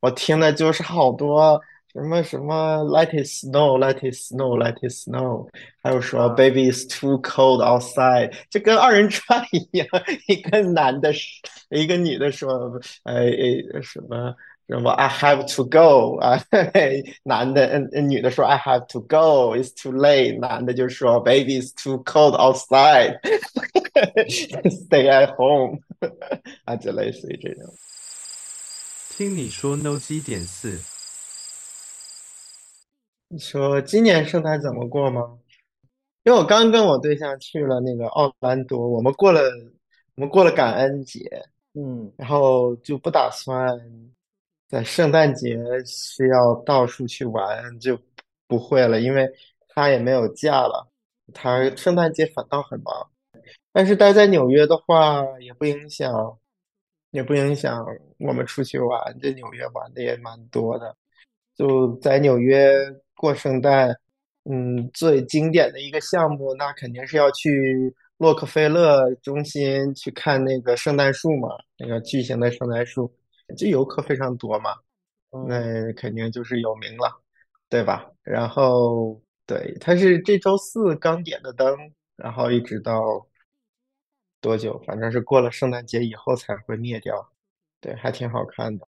我听的就是好多什么什么 Let it snow, Let it snow, Let it snow，还有说 啊，Baby is too cold outside，就跟二人转一样，一个男的是，一个女的说，呃呃什么。什么？I have to go 啊，男的，嗯，嗯女的说 I have to go, it's too late。男的就说 Baby is too cold outside, stay at home 啊，就类似于这种。 听你说 No 基点四，你说今年圣诞怎么过吗？因为我刚跟我对象去了那个奥兰多，我们过了我们过了感恩节，嗯，然后就不打算在圣诞节是要到处去玩，就不会了，因为他也没有假了，他圣诞节反倒很忙。但是待在纽约的话，也不影响，也不影响我们出去玩。这纽约玩的也蛮多的，就在纽约过圣诞。嗯，最经典的一个项目，那肯定是要去洛克菲勒中心去看那个圣诞树嘛，那个巨型的圣诞树，这游客非常多嘛，嗯，那肯定就是有名了，对吧？然后，对，它是这周四刚点的灯，然后一直到多久？反正是过了圣诞节以后才会灭掉，对，还挺好看的。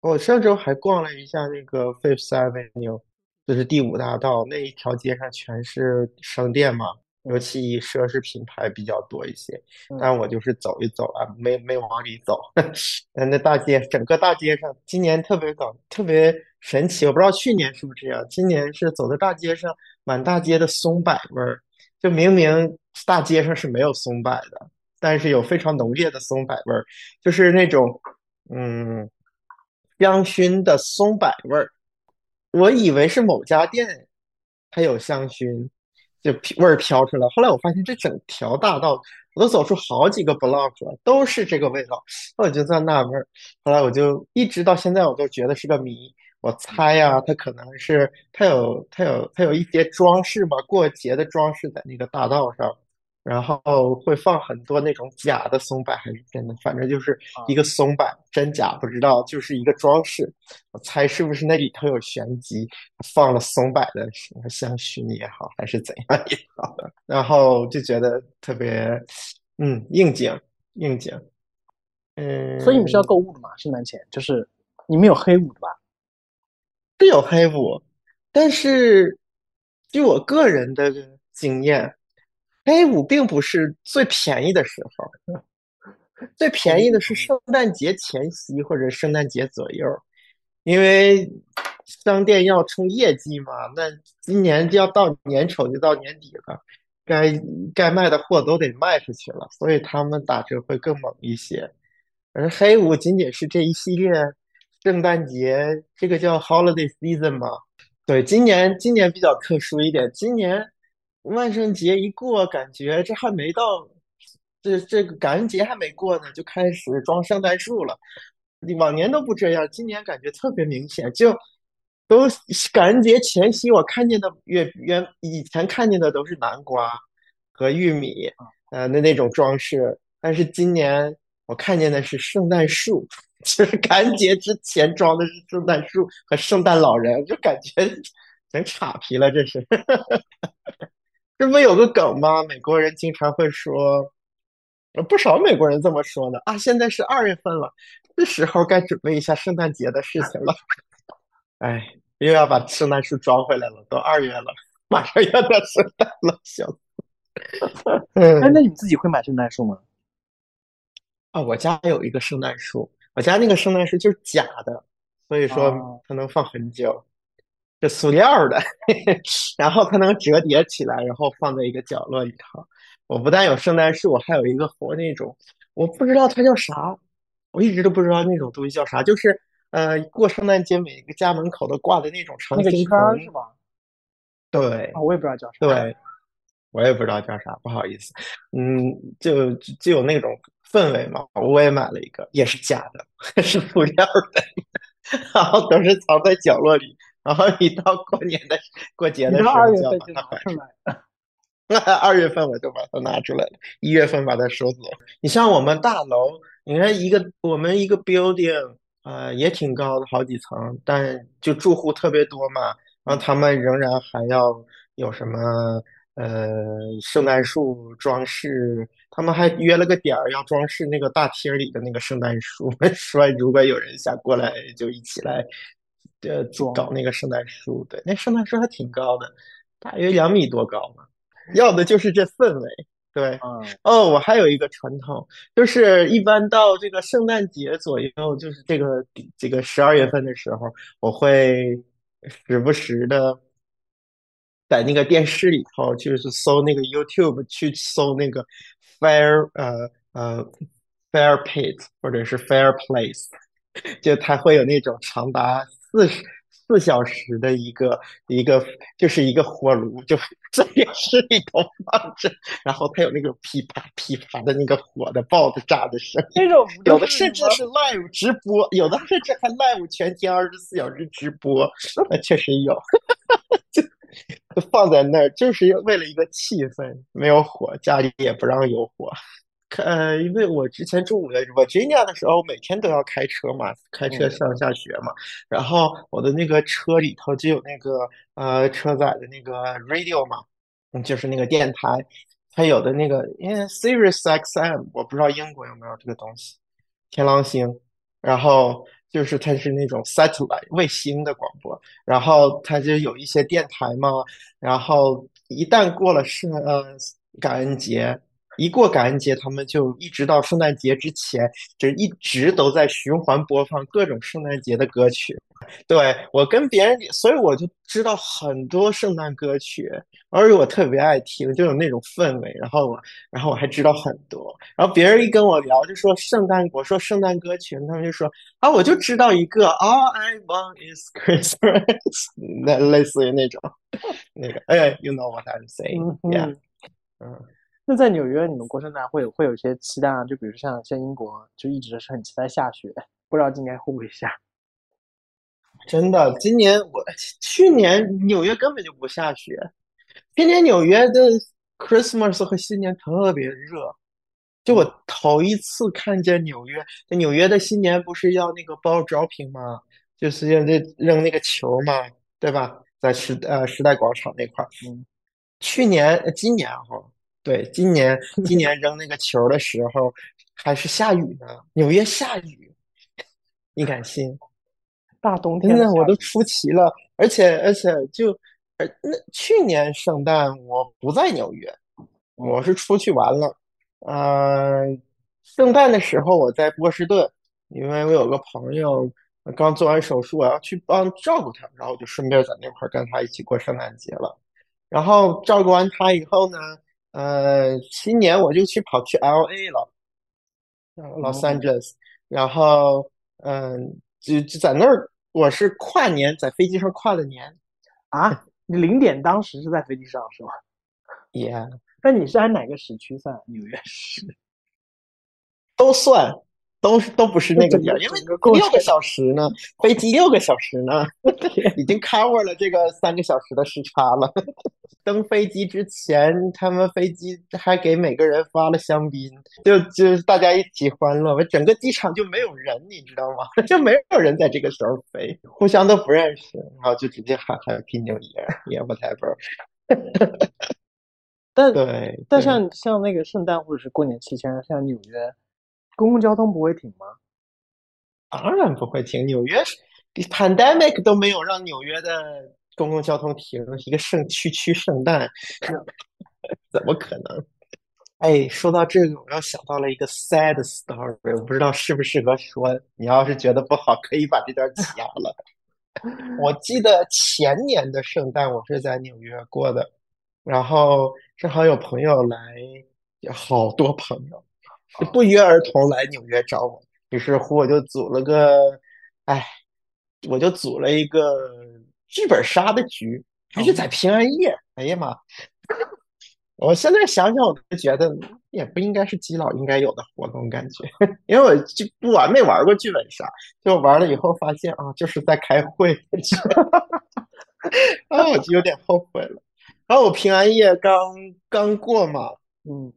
我上周还逛了一下那个 Fifth Avenue，就是第五大道那一条街上全是商店嘛，尤嗯，其以奢侈品牌比较多一些。嗯，但我就是走一走啊，没没往里走。但那大街，整个大街上，今年特别搞，特别神奇。我不知道去年是不是这样，今年是走在大街上，满大街的松柏味儿。就明明大街上是没有松柏的，但是有非常浓烈的松柏味儿，就是那种。嗯，香薰的松柏味儿，我以为是某家店它有香薰，就味儿飘出来。后来我发现这整条大道，我都走出好几个 block 了，都是这个味道。我就在纳闷儿，后来我就一直到现在我都觉得是个谜。我猜呀、它可能是它有它有它有一些装饰嘛，过节的装饰在那个大道上。然后会放很多那种假的松柏还是真的，反正就是一啊，个松柏，真假不知道，就是一个装饰。我猜是不是那里头有玄机，放了松柏的什么香薰也好，还是怎样也好，然后就觉得特别，嗯，应景应景，嗯所以你们是要嗯，购物的嘛？圣诞前就是你们有黑五的吧？是有黑五，但是据我个人的经验，黑五并不是最便宜的时候。最便宜的是。圣诞节前夕或者圣诞节左右，因为商店要冲业绩嘛。那今年就要到年丑，就到年底了，该该卖的货都得卖出去了，所以他们打折会更猛一些。而黑五仅仅是这一系列圣诞节，这个叫 holiday season 嘛。对，今年今年比较特殊一点，今年万圣节一过，感觉这还没到，这这个感恩节还没过呢，就开始装圣诞树了。你往年都不这样，今年感觉特别明显，就都感恩节前夕，我看见的原原以前看见的都是南瓜和玉米，呃，那那种装饰，但是今年我看见的是圣诞树。就是感恩节之前装的是圣诞树和圣诞老人，就感觉成岔皮了。这是，这不有个梗吗？美国人经常会说，呃不少美国人这么说的啊。现在是二月份了，这时候该准备一下圣诞节的事情了。哎，又要把圣诞树装回来了，都二月了，马上要到圣诞了，笑死。哎，那嗯，你自己会买圣诞树吗？啊，我家有一个圣诞树，我家那个圣诞树就是假的，所以说啊，它能放很久。是塑料儿的，然后它能折叠起来，然后放在一个角落里头。我不但有圣诞树，我还有一个活那种，我不知道它叫啥，我一直都不知道那种东西叫啥，就是呃，过圣诞节每个家门口都挂的那种长那个圈青藤。儿是吧？对啊，我也不知道叫啥。对，我也不知道叫啥，不好意思。嗯，就就就有那种氛围嘛。我也买了一个，也是假的，是塑料的。然后都是藏在角落里，然后一到过年的过节的时候就要把它拿出来。出来。二月份我就把它拿出来了，一月份把它收走。你像我们大楼，你看一个我们一个 building 呃，也挺高的，好几层，但就住户特别多嘛，然后他们仍然还要有什么呃圣诞树装饰，他们还约了个点儿要装饰那个大厅里的那个圣诞树，说如果有人想过来，就一起来呃搞那个圣诞树。对，那圣诞树还挺高的，大约两米多高嘛，要的就是这氛围。对，哦，我还有一个传统，就是一般到这个圣诞节左右，就是这个这个十二月份的时候，我会时不时的在那个电视里头，就是搜那个 YouTube 去搜那个 Fire 呃呃 Fire Pit 或者是 Fireplace，就它会有那种长达四十。四小时的一个一个就是一个火炉，就 在电视里头放着，然后它有那个噼啪噼啪的那个火的爆的炸的声音。有的甚至是 live 直播，有的甚至还 live 全天二十四小时直播。那确实有，就放在那儿就是为了一个气氛。没有火，家里也不让有火。呃，因为我之前住 Virginia 的时候，每天都要开车嘛，开车上下学嘛。然后我的那个车里头就有那个呃车载的那个 radio 嘛，就是那个电台。它有的那个，因为 Sirius XM，我不知道英国有没有这个东西，天狼星。然后就是它是那种 satellite 卫星的广播，然后它就有一些电台嘛。然后一旦过了圣呃感恩节。一过感恩节，他们就一直到圣诞节之前，就一直都在循环播放各种圣诞节的歌曲。对我跟别人，所以我就知道很多圣诞歌曲，而且我特别爱听，就有那种氛围。然后我，然后我还知道很多。然后别人一跟我聊，就说圣诞，我说圣诞歌曲，他们就说啊，我就知道一个，All I want is Christmas，那类似于那种，那个，哎，You know what I'm saying？Yeah，嗯。那在纽约，你们过圣诞会有会有一些期待啊？就比如像像英国，就一直是很期待下雪，不知道今年会不会下？真的，今年我去年纽约根本就不下雪，今年纽约的 Christmas 和新年特别热，就我头一次看见纽约，纽约的新年不是要那个 ball dropping 吗？就是要这扔那个球嘛，对吧？在时呃时代广场那块儿，嗯，去年今年哈。对，今年 今年扔那个球的时候还是下雨呢，纽约下雨，你敢信？大冬天的我都出奇了，而且而且就，呃，那去年圣诞我不在纽约，我是出去玩了，嗯，圣诞的时候我在波士顿，因为我有个朋友刚做完手术，我要去帮照顾他，然后我就顺便在那块跟他一起过圣诞节了，然后照顾完他以后呢。呃，新年我就去跑去 L A 了，Los Angeles，然后嗯，就就在那儿，我是跨年，在飞机上跨的年啊。你零点当时是在飞机上是吗？Yeah，那你是按哪个时区算？纽约市都算。都是都不是那个点，因为六个小时呢，飞机六个小时呢，已经 cover 了这个三个小时的时差了。登飞机之前，他们飞机还给每个人发了香槟，就就大家一起欢乐。整个机场就没有人，你知道吗？就没有人在这个时候飞，互相都不认识，然后就直接喊 Happy New Year，Yeah whatever。但对，但像像那个圣诞或者是过年期间，像纽约。公共交通不会停吗？当然不会停。纽约 pandemic 都没有让纽约的公共交通停，一个圣区区圣诞，怎么可能？哎，说到这个，我又想到了一个 sad story，我不知道适不适合说。你要是觉得不好，可以把这段掐了。我记得前年的圣诞，我是在纽约过的，然后正好有朋友来，好多朋友。不约而同来纽约找我，于是乎我就组了个，哎，我就组了一个剧本杀的局，还是在平安夜。哎呀妈！我现在想想，我都觉得也不应该是基佬应该有的活动，感觉，因为我就不玩没玩过剧本杀，就玩了以后发现啊，就是在开会，啊，我就有点后悔了。然后我平安夜刚刚过嘛，嗯。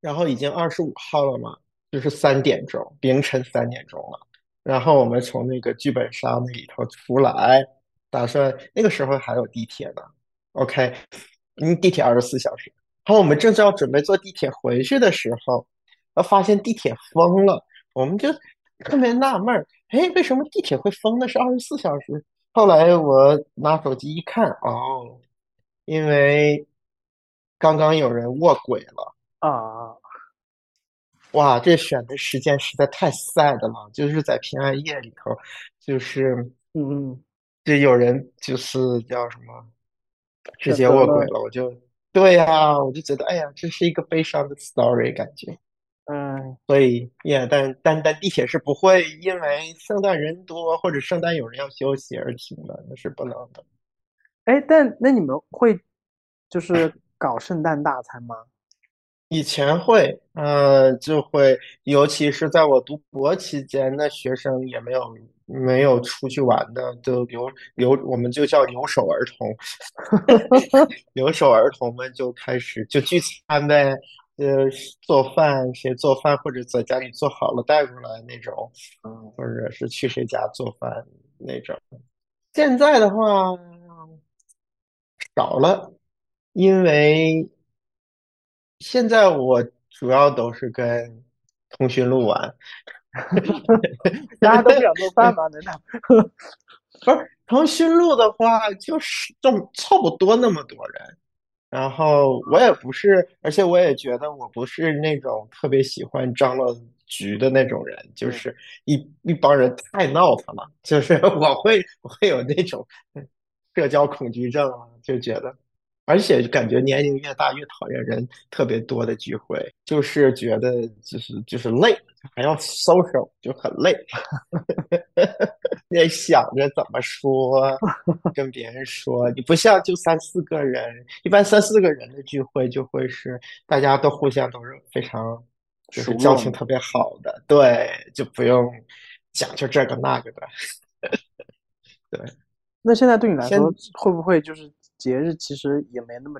然后已经二十五号了嘛，就是三点钟，凌晨三点钟了。然后我们从那个剧本杀那里头出来，打算那个时候还有地铁呢。OK，嗯，地铁二十四小时。然后我们正要准备坐地铁回去的时候，发现地铁封了，我们就特别纳闷儿，哎，为什么地铁会封的是二十四小时？后来我拿手机一看，哦，因为刚刚有人卧轨了。啊，哇，这选的时间实在太 sad 了，就是在平安夜里头，就是嗯嗯，就有人就是叫什么，直接择卧轨了，我就对呀，我就觉得哎呀，这是一个悲伤的 story 感觉。嗯，所以，yeah，但但但地铁是不会因为圣诞人多或者圣诞有人要休息而停的，那是不能的。哎，但那你们会就是搞圣诞大餐吗？以前会，呃，就会，尤其是在我读博期间，那学生也没有没有出去玩的，就留留，我们就叫留守儿童，留守儿童们就开始就聚餐呗，呃，做饭，谁做饭或者在家里做好了带过来那种，嗯，或者是去谁家做饭那种。现在的话少了，因为现在我主要都是跟通讯录玩，大家都不想做饭吗？难道？不是通讯录的话，就是这么凑不多那么多人。然后我也不是，而且我也觉得我不是那种特别喜欢张罗局的那种人，就是一一帮人太闹腾了，就是我会我会有那种社交恐惧症啊，就觉得，而且感觉年龄越大越讨厌人特别多的聚会，就是觉得就是就是累，还要 social 就很累。也想着怎么说，跟别人说，你不像就三四个人，一般三四个人的聚会就会是大家都互相都是非常就是交情特别好的，对，就不用讲究这个那个的。对那现在对你来说，会不会就是节日其实也没那么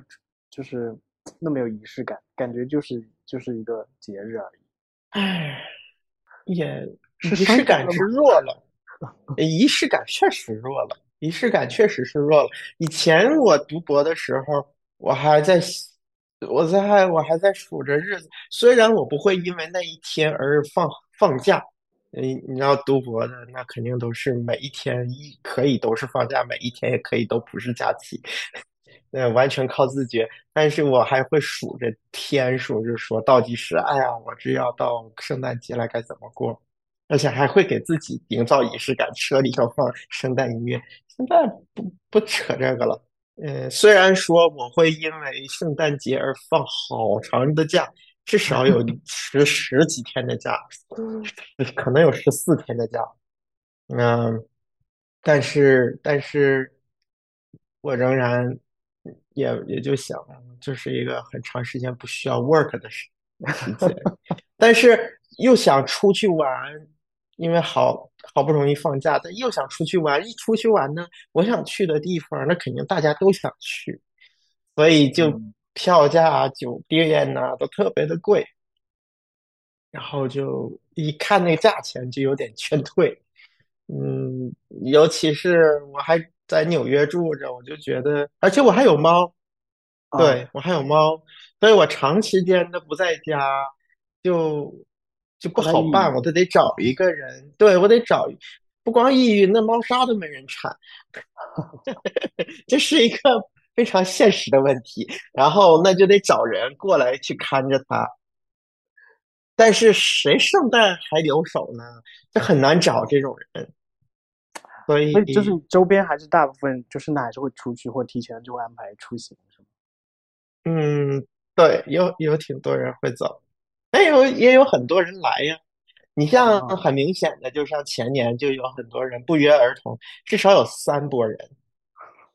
就是那么有仪式感，感觉就是就是一个节日而已。唉，也仪式感是弱了，呃 仪式感确实弱了，仪式感确实是弱了。以前我读博的时候，我还在，我在我还在数着日子，虽然我不会因为那一天而放放假，你你要读博的，那肯定都是每一天一可以都是放假，每一天也可以都不是假期，那完全靠自觉。但是我还会数着天数，就是说倒计时，哎呀，我这要到圣诞节了，该怎么过？而且还会给自己营造仪式感，车里头放圣诞音乐。现在不不扯这个了。嗯，虽然说我会因为圣诞节而放好长的假，至少有十十几天的假，可能有十四天的假。嗯，但是但是我仍然也也就想，就是一个很长时间不需要 work 的时时间，但是又想出去玩，因为好好不容易放假，但又想出去玩。一出去玩呢，我想去的地方，那肯定大家都想去，所以就嗯票价啊、酒店呐、都特别的贵，然后就一看那价钱就有点劝退。嗯，尤其是我还在纽约住着，我就觉得，而且我还有猫，啊对，我还有猫，所以我长时间的不在家，就就不好办，郁我。都得找一个人，对，我得找，不光抑郁，那猫砂都没人铲 这是一个非常现实的问题。然后那就得找人过来去看着他，但是谁圣诞还留守呢？这很难找这种人，所以就是周边还是大部分就是那还是会出去或提前就会安排出行，是吗？嗯，对，有有挺多人会走，也有也有很多人来呀。你像啊很明显的，就像前年就有很多人不约而同，至少有三波人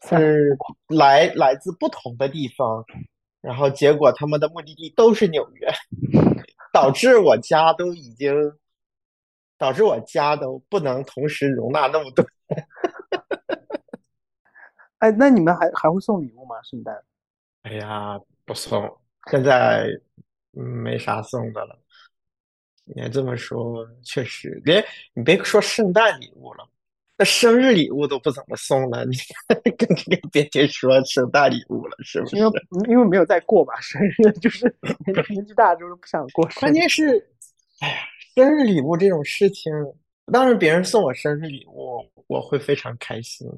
是 来来自不同的地方，然后结果他们的目的地都是纽约，导致我家都已经，导致我家都不能同时容纳那么多。哎，那你们还还会送礼物吗？圣诞？哎呀，不送，现在嗯没啥送的了。你还这么说，确实，别你别说圣诞礼物了，那生日礼物都不怎么送了，你更更别提说圣诞礼物了，是不是？因 为因为没有再过吧，生日 就是年年纪大就是不想过生关。键是，哎呀，生日礼物这种事情，当然别人送我生日礼物，我会非常开心。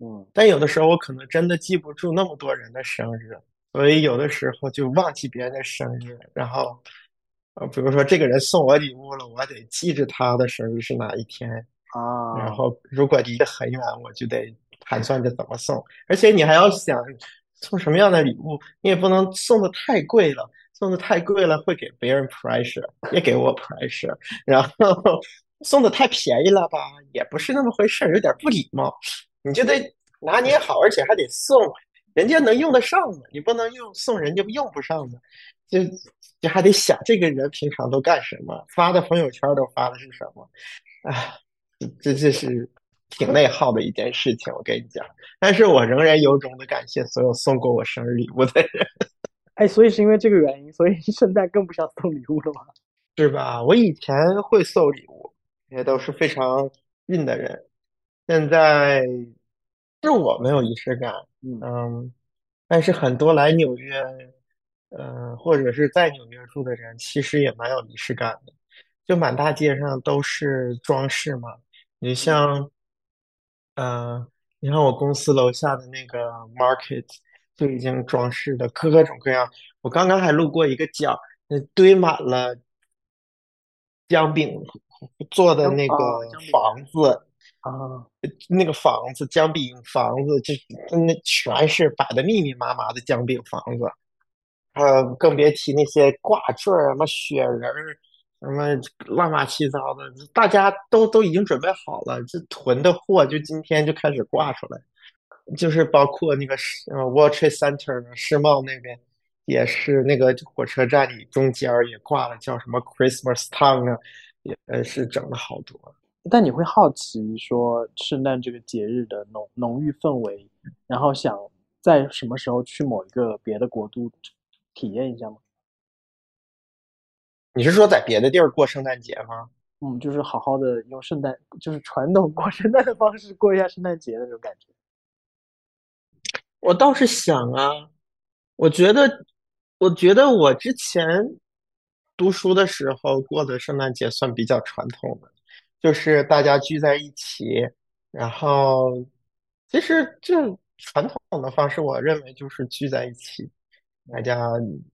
嗯但有的时候我可能真的记不住那么多人的生日，所以有的时候就忘记别人的生日，然后，呃，比如说这个人送我礼物了，我得记着他的生日是哪一天，啊，然后如果离得很远，我就得盘算着怎么送，而且你还要想送什么样的礼物，你也不能送的太贵了，送的太贵了会给别人 pressure，也给我 pressure，然后送的太便宜了吧，也不是那么回事儿，有点不礼貌，你就得拿捏好，而且还得送人家能用得上的，你不能用送人家用不上的，就就还得想这个人平常都干什么，发的朋友圈都发的是什么，啊。这这是挺内耗的一件事情，我跟你讲。但是我仍然由衷的感谢所有送过我生日礼物的人，哎，所以是因为这个原因，所以圣诞更不想送礼物了吗？是吧？我以前会送礼物，也都是非常运的人。现在是我没有仪式感，嗯嗯，但是很多来纽约，嗯、或者是在纽约住的人，其实也蛮有仪式感的。就满大街上都是装饰嘛，你像，呃，你看我公司楼下的那个 market 就已经装饰的各种各样。我刚刚还路过一个角，那堆满了姜饼做的那个哦姜饼房子，啊，那个房子姜饼房子，就那全是摆的密密麻麻的姜饼房子，呃，更别提那些挂坠儿、什么雪人儿、什么乱八七糟的，大家都都已经准备好了，这囤的货就今天就开始挂出来，就是包括那个世呃 World Trade Center 世贸那边也是那个火车站里中间也挂了叫什么 Christmas Town 啊，也是整了好多。但你会好奇说圣诞这个节日的浓浓郁氛围，然后想在什么时候去某一个别的国度体验一下吗？你是说在别的地儿过圣诞节吗？嗯，就是好好的用圣诞，就是传统过圣诞的方式过一下圣诞节的那种感觉。我倒是想啊，我觉得，我觉得我之前读书的时候过的圣诞节算比较传统的，就是大家聚在一起，然后其实就传统的方式，我认为就是聚在一起，大家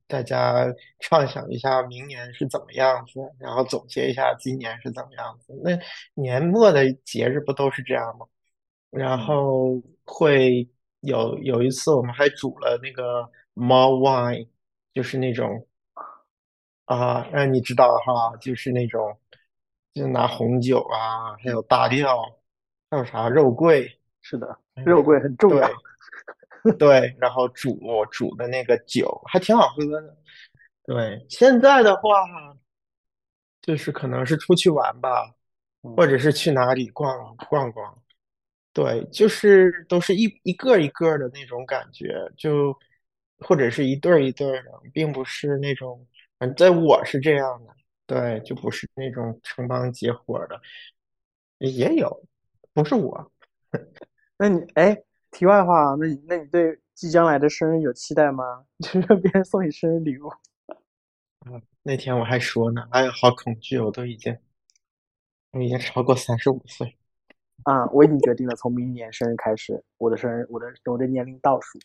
大家畅想一下明年是怎么样子，然后总结一下今年是怎么样子。那年末的节日不都是这样吗？然后会有有一次我们还煮了那个 mulled wine，就是那种啊，让你知道哈，就是那种就拿红酒啊，还有大料，还有啥肉桂，是的，肉桂很重要。对 对，然后煮煮的那个酒还挺好喝的。对，现在的话就是可能是出去玩吧，或者是去哪里逛逛逛。对，就是都是一一个一个的那种感觉，就或者是一对儿一对儿的，并不是那种，反正在我是这样的，对，就不是那种成帮结伙的，也有，不是我。那你哎，题外话啊，那你那你对即将来的生日有期待吗？就是让别人送你生日礼物。那天我还说呢，哎呀，好恐惧，我都已经，我已经超过三十五岁。啊，我已经决定了，从明年生日开始，我的生日，我的我的年龄倒数。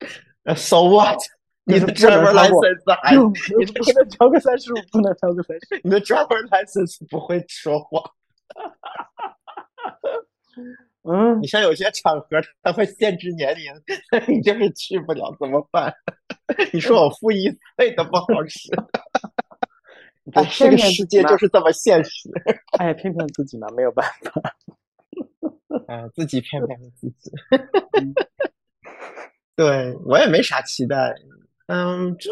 呃，so what？你的 driver license 你的不能超过三十五，不能超过三十。你的 driver license 不会说谎。嗯，你像有些场合它会限制年龄，你就是去不了，怎么办？你说我负一岁都不好使，这骗个世界就是这么现实。哎，骗骗自己嘛，没有办法。嗯，自己骗骗自己。嗯对，我也没啥期待，嗯，就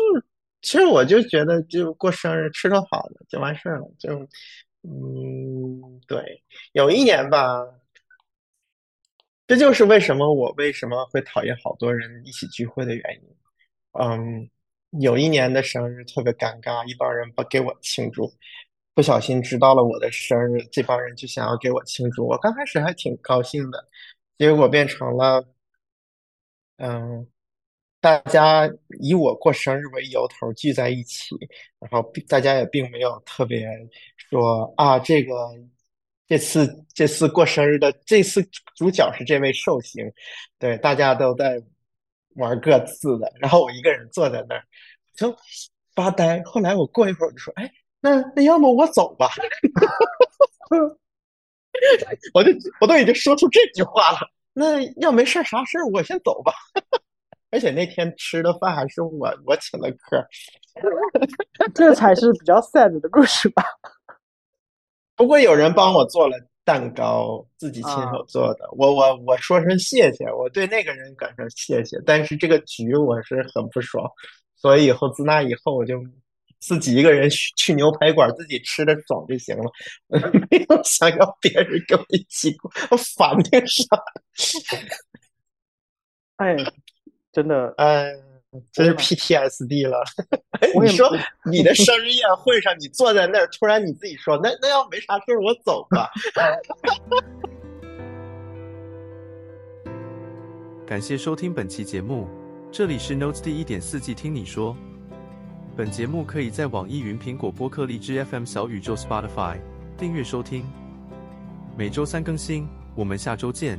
其实我就觉得就过生日吃顿好的就完事儿了，就嗯，对，有一年吧，这就是为什么我为什么会讨厌好多人一起聚会的原因。嗯，有一年的生日特别尴尬，一帮人不给我庆祝，不小心知道了我的生日，这帮人就想要给我庆祝。我刚开始还挺高兴的，结果变成了，嗯，大家以我过生日为由头聚在一起，然后大家也并没有特别说啊，这个这次这次过生日的这次主角是这位寿星，对，大家都在玩各自的，然后我一个人坐在那儿就发呆。后来我过一会儿我就说，哎。那那要么我走吧，我就我都已经说出这句话了。那要没事啥事我先走吧。而且那天吃的饭还是我我请的客，这才是比较 sad 的故事吧。不过有人帮我做了蛋糕，自己亲手做的，我我我说声谢谢，我对那个人感声谢谢。但是这个局我是很不爽，所以以后自那以后我就。自己一个人去去牛排馆，自己吃的爽就行了，没有想要别人跟我一起过，我烦的啥？哎，真的，哎，这是 PTSD 了。你说你的生日宴会上，你坐在那儿，突然你自己说，那那要没啥事儿我走吧。感谢收听本期节目，这里是 Notes 第一点四季，听你说。本节目可以在网易云、苹果播客、荔枝 FM、小宇宙、Spotify 订阅收听，每周三更新。我们下周见。